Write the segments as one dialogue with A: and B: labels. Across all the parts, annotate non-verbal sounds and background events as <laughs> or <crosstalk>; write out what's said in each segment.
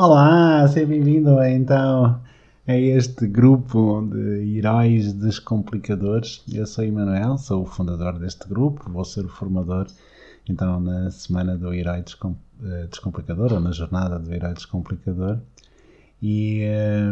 A: Olá, seja bem-vindo então a este grupo de heróis descomplicadores. Eu sou Emanuel, sou o fundador deste grupo, vou ser o formador então na semana do Herói eh, Descomplicador, ou na jornada do Herói Descomplicador. E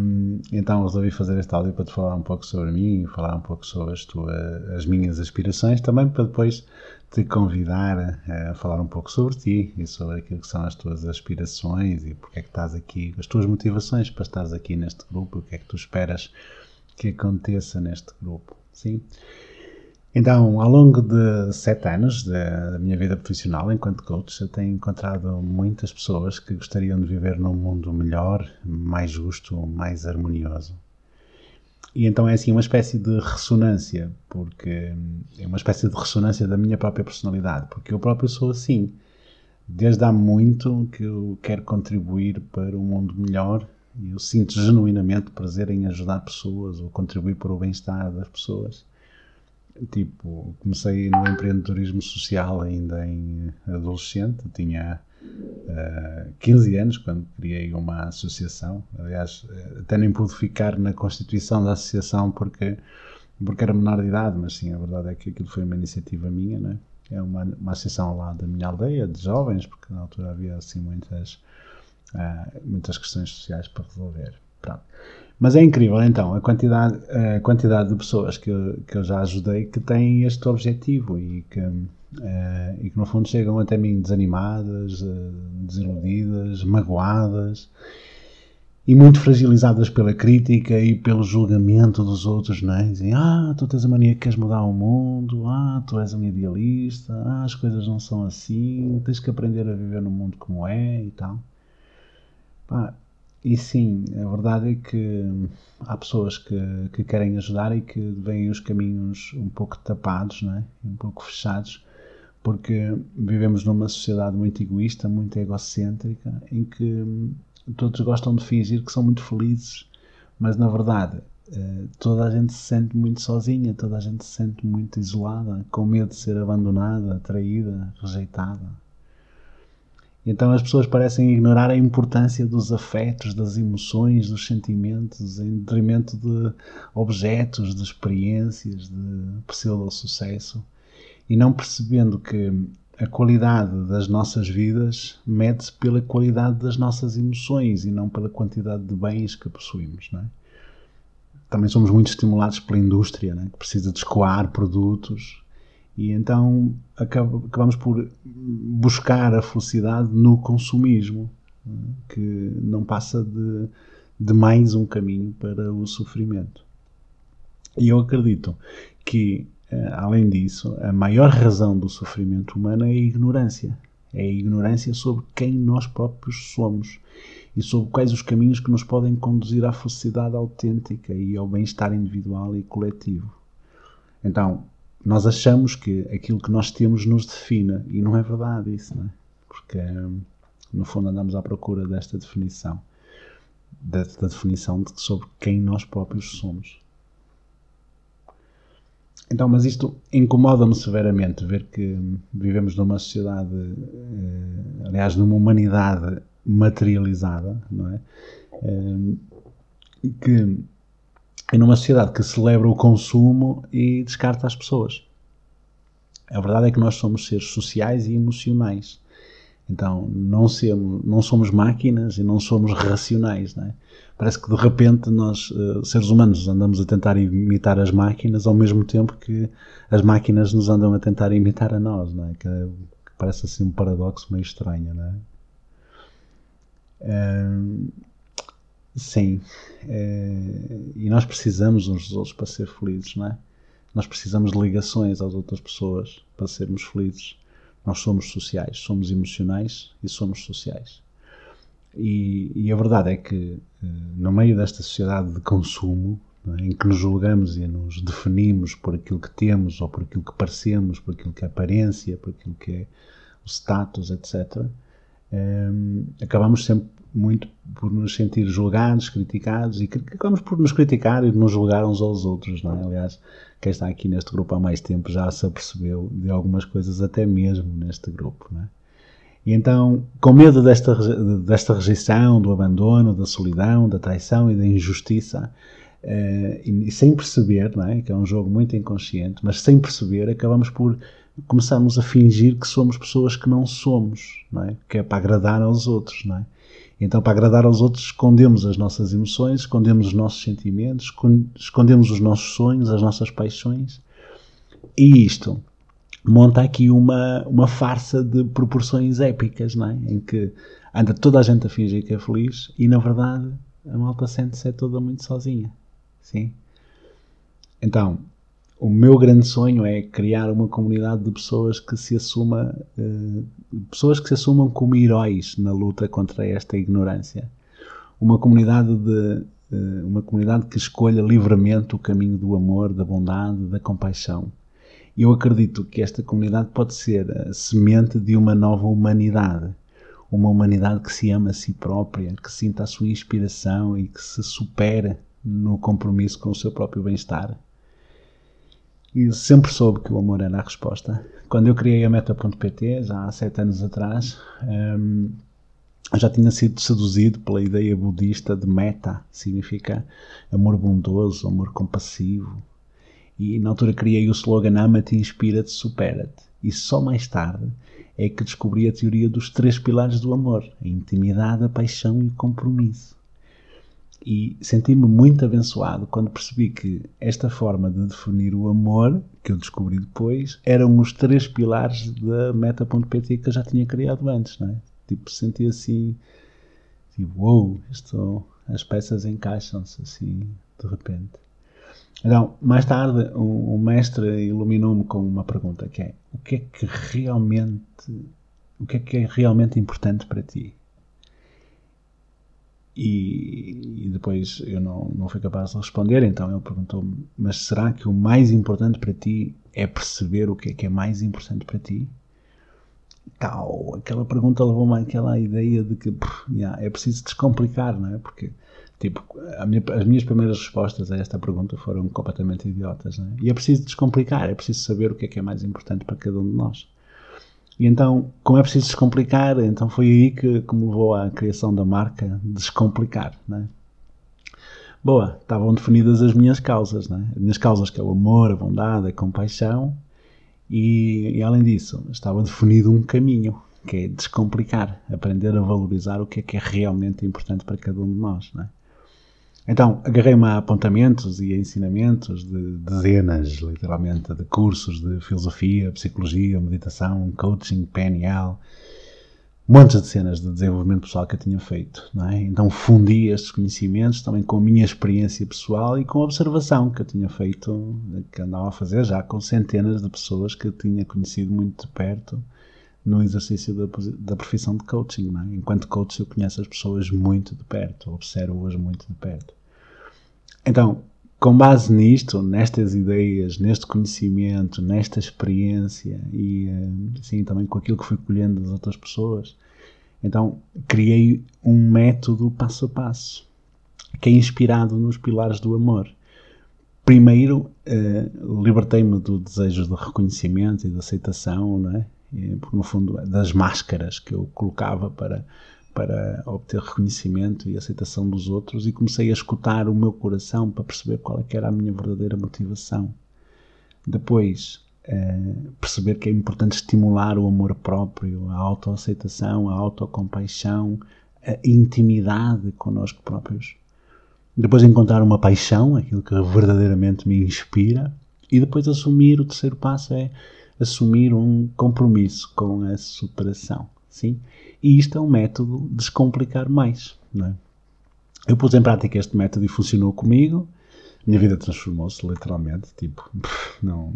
A: um, então resolvi fazer este áudio para te falar um pouco sobre mim falar um pouco sobre as, tuas, as minhas aspirações, também para depois te convidar a falar um pouco sobre ti e sobre aquilo que são as tuas aspirações e porque é que estás aqui, as tuas motivações para estares aqui neste grupo, o que é que tu esperas que aconteça neste grupo. Sim? Então, ao longo de sete anos da minha vida profissional enquanto coach, eu tenho encontrado muitas pessoas que gostariam de viver num mundo melhor, mais justo, mais harmonioso. E então é assim uma espécie de ressonância, porque é uma espécie de ressonância da minha própria personalidade, porque eu próprio sou assim. Desde há muito que eu quero contribuir para um mundo melhor e eu sinto genuinamente prazer em ajudar pessoas ou contribuir para o bem-estar das pessoas. Tipo, comecei no empreendedorismo social ainda em adolescente, tinha uh, eh, 15 anos quando criei uma associação. Aliás, eh, até nem pude ficar na constituição da associação porque, porque era menor de idade, mas sim, a verdade é que aquilo foi uma iniciativa minha, né? É uma, uma associação lá da minha aldeia, de jovens, porque na altura havia assim muitas, uh, muitas questões sociais para resolver. Pronto. Mas é incrível, então, a quantidade, a quantidade de pessoas que eu, que eu já ajudei que têm este objetivo e que, uh, e que, no fundo, chegam até mim desanimadas, uh, desiludidas, magoadas e muito fragilizadas pela crítica e pelo julgamento dos outros, não é? Dizem, ah, tu tens a mania que queres mudar o mundo, ah, tu és um idealista, ah, as coisas não são assim, tens que aprender a viver no mundo como é e tal. Pá, e sim, a verdade é que há pessoas que, que querem ajudar e que veem os caminhos um pouco tapados, não é? um pouco fechados, porque vivemos numa sociedade muito egoísta, muito egocêntrica, em que todos gostam de fingir que são muito felizes, mas na verdade eh, toda a gente se sente muito sozinha, toda a gente se sente muito isolada, com medo de ser abandonada, traída, rejeitada. Então as pessoas parecem ignorar a importância dos afetos, das emoções, dos sentimentos, em detrimento de objetos, de experiências, de pseudo-sucesso, e não percebendo que a qualidade das nossas vidas mede-se pela qualidade das nossas emoções e não pela quantidade de bens que possuímos. Não é? Também somos muito estimulados pela indústria, é? que precisa de escoar produtos e então acabamos por buscar a felicidade no consumismo, que não passa de, de mais um caminho para o sofrimento. E eu acredito que, eh, além disso, a maior razão do sofrimento humano é a ignorância. É a ignorância sobre quem nós próprios somos e sobre quais os caminhos que nos podem conduzir à felicidade autêntica e ao bem-estar individual e coletivo. Então, nós achamos que aquilo que nós temos nos define e não é verdade isso, não é? Porque hum, no fundo andamos à procura desta definição, desta definição de, sobre quem nós próprios somos. Então, mas isto incomoda-me severamente ver que vivemos numa sociedade, eh, aliás, numa humanidade materializada, não é? Eh, que e numa sociedade que celebra o consumo e descarta as pessoas. A verdade é que nós somos seres sociais e emocionais. Então, não, somos, não somos máquinas e não somos racionais. Não é? Parece que de repente nós, eh, seres humanos, andamos a tentar imitar as máquinas ao mesmo tempo que as máquinas nos andam a tentar imitar a nós. Não é? Que, parece assim um paradoxo meio estranho. Não é? Sim. É, e nós precisamos uns dos outros para ser felizes, não é? Nós precisamos de ligações às outras pessoas para sermos felizes. Nós somos sociais, somos emocionais e somos sociais. E, e a verdade é que, eh, no meio desta sociedade de consumo, é? em que nos julgamos e nos definimos por aquilo que temos, ou por aquilo que parecemos, por aquilo que é aparência, por aquilo que é o status, etc., um, acabamos sempre muito por nos sentir julgados, criticados e acabamos por nos criticar e nos julgar uns aos outros, não é? Aliás, quem está aqui neste grupo há mais tempo já se apercebeu de algumas coisas até mesmo neste grupo, não é? E então, com medo desta, desta rejeição, do abandono, da solidão, da traição e da injustiça, uh, e, e, sem perceber, não é? que é um jogo muito inconsciente, mas sem perceber, acabamos por começarmos a fingir que somos pessoas que não somos, não é? que é para agradar aos outros. Não é? Então, para agradar aos outros, escondemos as nossas emoções, escondemos os nossos sentimentos, escondemos os nossos sonhos, as nossas paixões. E isto monta aqui uma, uma farsa de proporções épicas, não é? Em que anda toda a gente a fingir que é feliz e, na verdade, a malta sente-se é toda muito sozinha. Sim? Então, o meu grande sonho é criar uma comunidade de pessoas que se assuma, uh, pessoas que se assumam como heróis na luta contra esta ignorância. Uma comunidade de uh, uma comunidade que escolha livremente o caminho do amor, da bondade, da compaixão eu acredito que esta comunidade pode ser a semente de uma nova humanidade. Uma humanidade que se ama a si própria, que sinta a sua inspiração e que se supera no compromisso com o seu próprio bem-estar. E sempre soube que o amor era a resposta. Quando eu criei a Meta.pt, já há sete anos atrás, hum, já tinha sido seduzido pela ideia budista de meta, significa amor bondoso, amor compassivo, e na altura criei o slogan Ama-te, inspira-te, supera-te. E só mais tarde é que descobri a teoria dos três pilares do amor: a intimidade, a paixão e o compromisso. E senti-me muito abençoado quando percebi que esta forma de definir o amor, que eu descobri depois, eram os três pilares da meta.pt que eu já tinha criado antes, não é? Tipo, senti assim, tipo, wow, isto, as peças encaixam-se assim, de repente. Então, mais tarde, o, o mestre iluminou-me com uma pergunta que é: o que é que realmente, o que é que é realmente importante para ti? E, e depois eu não, não fui capaz de responder, então ele perguntou-me: mas será que o mais importante para ti é perceber o que é que é mais importante para ti? Tal, aquela pergunta levou-me àquela ideia de que pff, yeah, é preciso descomplicar, não é? Porque Tipo, minha, as minhas primeiras respostas a esta pergunta foram completamente idiotas. Né? E é preciso descomplicar, é preciso saber o que é que é mais importante para cada um de nós. E então, como é preciso descomplicar, então foi aí que, que me levou à criação da marca Descomplicar. Né? Boa, estavam definidas as minhas causas. Né? As minhas causas que é o amor, a bondade, a compaixão. E, e além disso, estava definido um caminho, que é descomplicar, aprender a valorizar o que é que é realmente importante para cada um de nós. Né? Então, agarrei-me a apontamentos e a ensinamentos de dezenas, literalmente, de cursos de filosofia, psicologia, meditação, coaching, PNL, montes de cenas de desenvolvimento pessoal que eu tinha feito. É? Então, fundi estes conhecimentos também com a minha experiência pessoal e com a observação que eu tinha feito, que andava a fazer já com centenas de pessoas que eu tinha conhecido muito de perto no exercício da, da profissão de coaching. É? Enquanto coach, eu conheço as pessoas muito de perto, observo-as muito de perto. Então, com base nisto, nestas ideias, neste conhecimento, nesta experiência e assim também com aquilo que fui colhendo das outras pessoas, então criei um método passo a passo que é inspirado nos pilares do amor. Primeiro, eh, libertei-me do desejo de reconhecimento e de aceitação, não é? Porque no fundo das máscaras que eu colocava para para obter reconhecimento e aceitação dos outros e comecei a escutar o meu coração para perceber qual é era a minha verdadeira motivação. Depois, perceber que é importante estimular o amor próprio, a autoaceitação, a autocompaixão, a intimidade connosco próprios. Depois encontrar uma paixão, aquilo que verdadeiramente me inspira, e depois assumir, o terceiro passo é assumir um compromisso com a superação. Sim? E isto é um método de descomplicar mais. Não é? Eu pus em prática este método e funcionou comigo. Minha vida transformou-se literalmente. Tipo, não,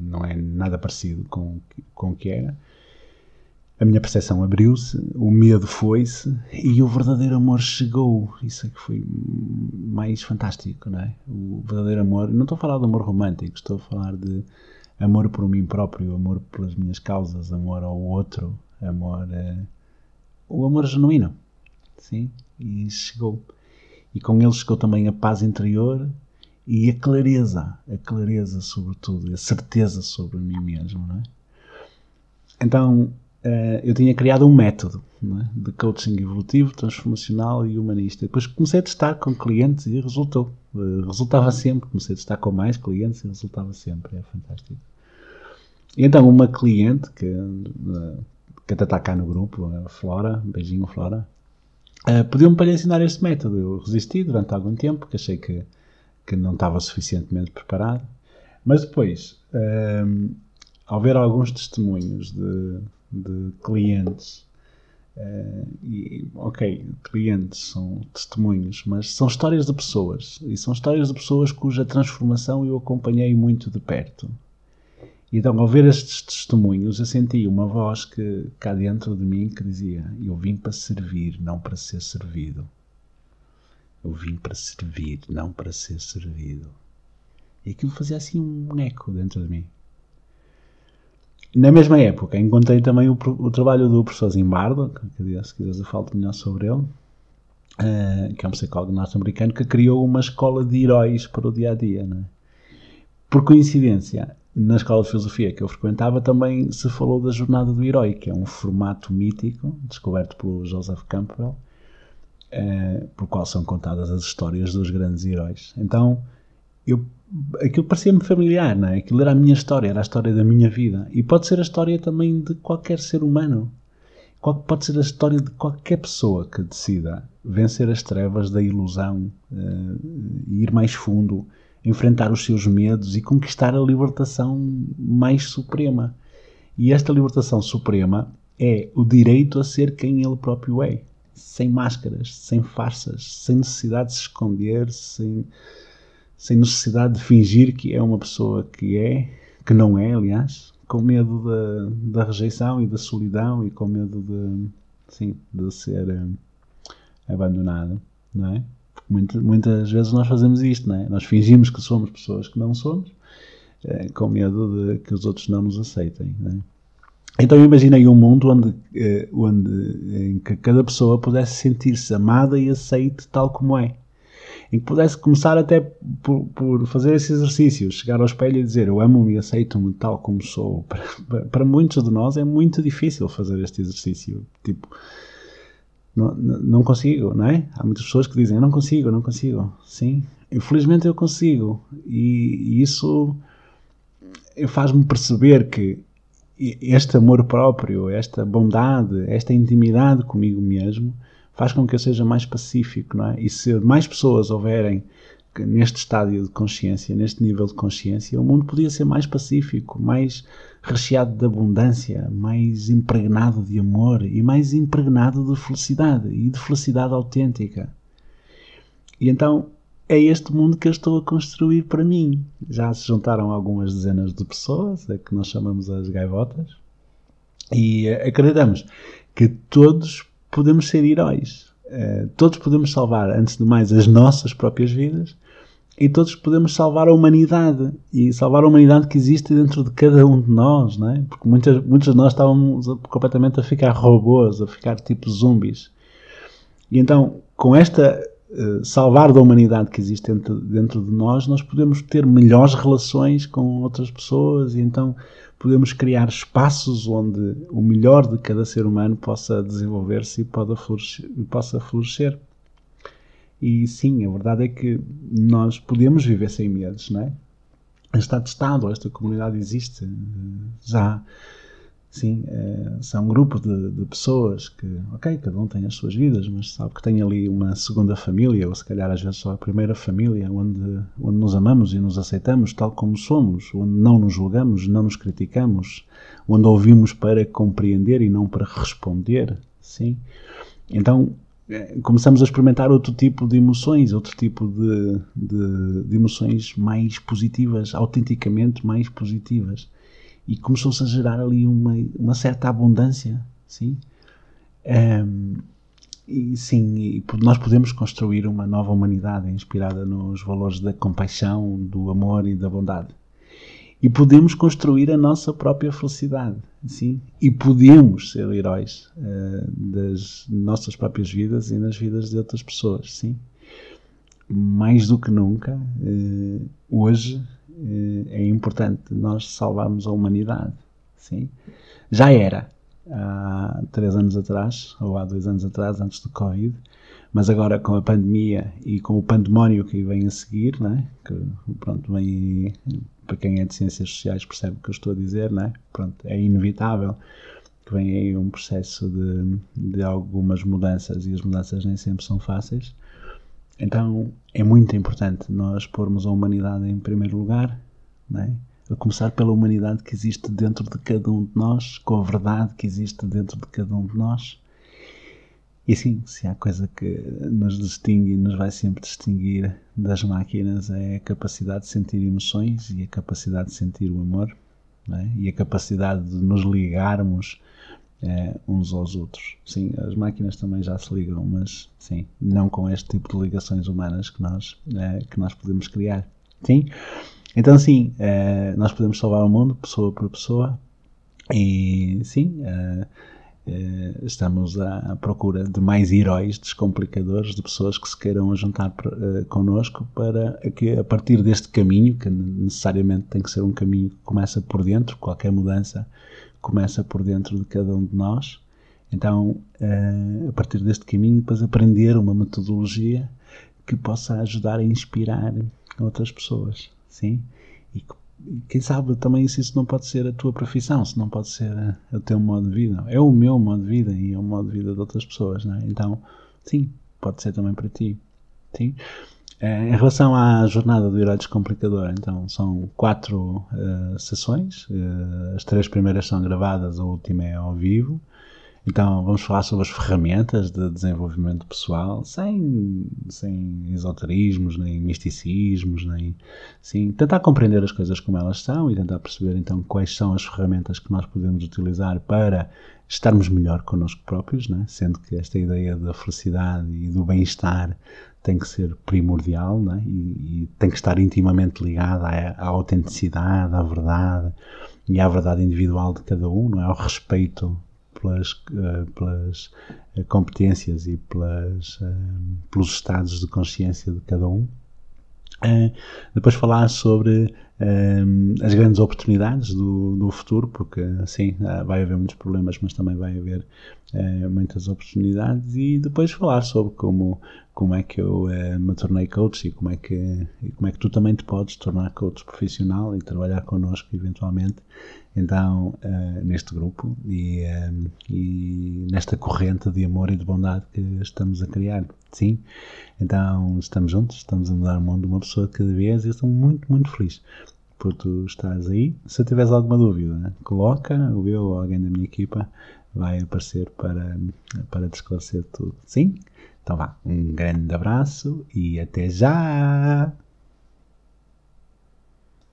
A: não é nada parecido com, com o que era. A minha percepção abriu-se, o medo foi-se e o verdadeiro amor chegou. Isso é que foi mais fantástico, não é? O verdadeiro amor. Não estou a falar de amor romântico, estou a falar de amor por mim próprio, amor pelas minhas causas, amor ao outro, amor. Uh, o amor genuíno. Sim? E chegou. E com ele chegou também a paz interior e a clareza. A clareza, sobretudo, a certeza sobre mim mesmo, não é? Então, eu tinha criado um método é? de coaching evolutivo, transformacional e humanista. Depois comecei a testar com clientes e resultou. Uh, resultava sempre. Comecei a testar com mais clientes e resultava sempre. É fantástico. E então, uma cliente que, uh, que até está cá no grupo, a Flora, um beijinho, Flora, pediu-me para lhe ensinar este método. Eu resisti durante algum tempo, porque achei que, que não estava suficientemente preparado. Mas depois, ao ver alguns testemunhos de, de clientes. Uh, e, ok, clientes são testemunhos, mas são histórias de pessoas. E são histórias de pessoas cuja transformação eu acompanhei muito de perto. E então, ao ver estes testemunhos, eu senti uma voz que cá dentro de mim que dizia: Eu vim para servir, não para ser servido. Eu vim para servir, não para ser servido. E aquilo fazia assim um eco dentro de mim. Na mesma época, encontrei também o, o trabalho do professor Zimbardo, que se quiseres eu falo melhor sobre ele, uh, que é um psicólogo norte-americano, que criou uma escola de heróis para o dia a dia. Né? Por coincidência, na escola de filosofia que eu frequentava também se falou da Jornada do Herói, que é um formato mítico descoberto pelo Joseph Campbell, uh, por qual são contadas as histórias dos grandes heróis. Então, eu aquilo parecia-me familiar, não é? Aquilo era a minha história, era a história da minha vida. E pode ser a história também de qualquer ser humano. Pode ser a história de qualquer pessoa que decida vencer as trevas da ilusão, uh, ir mais fundo, enfrentar os seus medos e conquistar a libertação mais suprema. E esta libertação suprema é o direito a ser quem ele próprio é, sem máscaras, sem farsas, sem necessidade de se esconder, sem sem necessidade de fingir que é uma pessoa que é, que não é, aliás, com medo da, da rejeição e da solidão e com medo de, sim, de ser um, abandonado, não é? Muitas, vezes nós fazemos isto, não é? Nós fingimos que somos pessoas que não somos, é, com medo de que os outros não nos aceitem, não é? Então eu imaginei um mundo onde, eh, onde em que cada pessoa pudesse sentir-se amada e aceite tal como é em que pudesse começar até por, por, fazer esse exercício, chegar ao espelho e dizer eu amo-me e aceito-me tal como sou. <laughs> Para, para, muitos de nós é muito difícil fazer este exercício. Tipo, não, não consigo, não é? Há muitas pessoas que dizem eu não consigo, não consigo. Sim, infelizmente eu consigo. E, e isso faz-me perceber que este amor próprio, esta bondade, esta intimidade comigo mesmo faz com que eu seja mais pacífico, não é? E se mais pessoas houverem neste estádio de consciência, neste nível de consciência, o mundo podia ser mais pacífico, mais recheado de abundância, mais impregnado de amor e mais impregnado de felicidade e de felicidade autêntica. E então é este mundo que eu estou a construir para mim. Já se juntaram algumas dezenas de pessoas, é que nós chamamos as gaivotas, e acreditamos que todos podemos ser heróis. Uh, todos podemos salvar, antes de mais, as nossas próprias vidas e todos podemos salvar a humanidade e salvar a humanidade que existe dentro de cada um de nós, não é? Porque muitas, muitos de nós estávamos completamente a ficar robôs, a ficar tipo zumbis. E então, com esta salvar da humanidade que existe dentro, dentro de nós, nós podemos ter melhores relações com outras pessoas e então podemos criar espaços onde o melhor de cada ser humano possa desenvolver-se e florescer, possa florescer. E sim, a verdade é que nós podemos viver sem medos, não é? Está testado, esta comunidade existe já Sim, é, são um de, de, pessoas que, ok, cada um tem as suas vidas, mas sabe que tem ali uma segunda família, ou se calhar às vezes só a primeira família, onde, onde nos amamos e nos aceitamos tal como somos, onde não nos julgamos, não nos criticamos, onde ouvimos para compreender e não para responder, sim. Então, é, começamos a experimentar outro tipo de emoções, outro tipo de, de, de emoções mais positivas, autenticamente mais positivas e começou-se a gerar ali uma, uma certa abundância, sim? Um, e sim, e nós podemos construir uma nova humanidade inspirada nos valores da compaixão, do amor e da bondade. E podemos construir a nossa própria felicidade, sim? E podemos ser heróis uh, das nossas próprias vidas e nas vidas de outras pessoas, sim? Mais do que nunca, uh, hoje é importante nós salvarmos a humanidade. Sim? Já era. há três anos atrás, ou há dois anos atrás, antes do Covid, mas agora com a pandemia e com o pandemónio que vem a seguir, né? que pronto, vem, para quem é de ciências sociais percebe o que eu estou a dizer, né? pronto, é inevitável que vem aí um processo de, de algumas mudanças e as mudanças nem sempre são fáceis. Então é muito importante nós pormos a humanidade em primeiro lugar, né? a começar pela humanidade que existe dentro de cada um de nós, com a verdade que existe dentro de cada um de nós. E sim, se há coisa que nos distingue e nos vai sempre distinguir das máquinas é a capacidade de sentir emoções e a capacidade de sentir o amor é? e a capacidade de nos ligarmos é, uns aos outros. Sim, as máquinas também já se ligam, mas sim, não com este tipo de ligações humanas que nós, é, que nós podemos criar. Sim? Então, sim, é, nós podemos salvar o mundo pessoa por pessoa e, sim, é, é, estamos à procura de mais heróis descomplicadores, de pessoas que se queiram juntar uh, connosco para que a partir deste caminho, que necessariamente tem que ser um caminho que começa por dentro, qualquer mudança começa por dentro de cada um de nós. Então, uh, a partir deste caminho, depois aprender uma metodologia que possa ajudar a inspirar outras pessoas, sim? E que quem sabe também se isso não pode ser a tua profissão, se não pode ser o teu modo de vida. É o meu modo de vida e é o modo de vida de outras pessoas, não é? Então, sim, pode ser também para ti. Sim? É, em relação à jornada do Herói Descomplicador, então são quatro uh, sessões. Uh, as três primeiras são gravadas, a última é ao vivo. Então vamos falar sobre as ferramentas de desenvolvimento pessoal, sem, sem esoterismos, nem misticismos, nem sim, tentar compreender as coisas como elas são e tentar perceber então quais são as ferramentas que nós podemos utilizar para estarmos melhor connosco próprios, né? sendo que esta ideia da felicidade e do bem-estar tem que ser primordial né? e, e, tem que estar intimamente ligada à, à autenticidade, à verdade e à verdade individual de cada um, não é? ao respeito pelas, uh, pelas eh, competências e pelas, uh, pelos estados de consciência de cada um. Depois falar sobre as grandes oportunidades do, do futuro, porque sim, vai haver muitos problemas, mas também vai haver muitas oportunidades, e depois falar sobre como, como é que eu me tornei coach e como é, que, e como é que tu também te podes tornar coach profissional e trabalhar connosco eventualmente então uh, neste grupo e, uh, e, nesta corrente de amor e de bondade que estamos a criar. Sim, então estamos juntos, estamos a mudar o mundo uma pessoa de cada vez e eu estou muito, muito feliz por tu estás aí. Se tiveres alguma dúvida, coloca, o eu ou alguém da minha equipa vai aparecer para, para te esclarecer tudo. Sim? Então vá, um grande abraço e até já!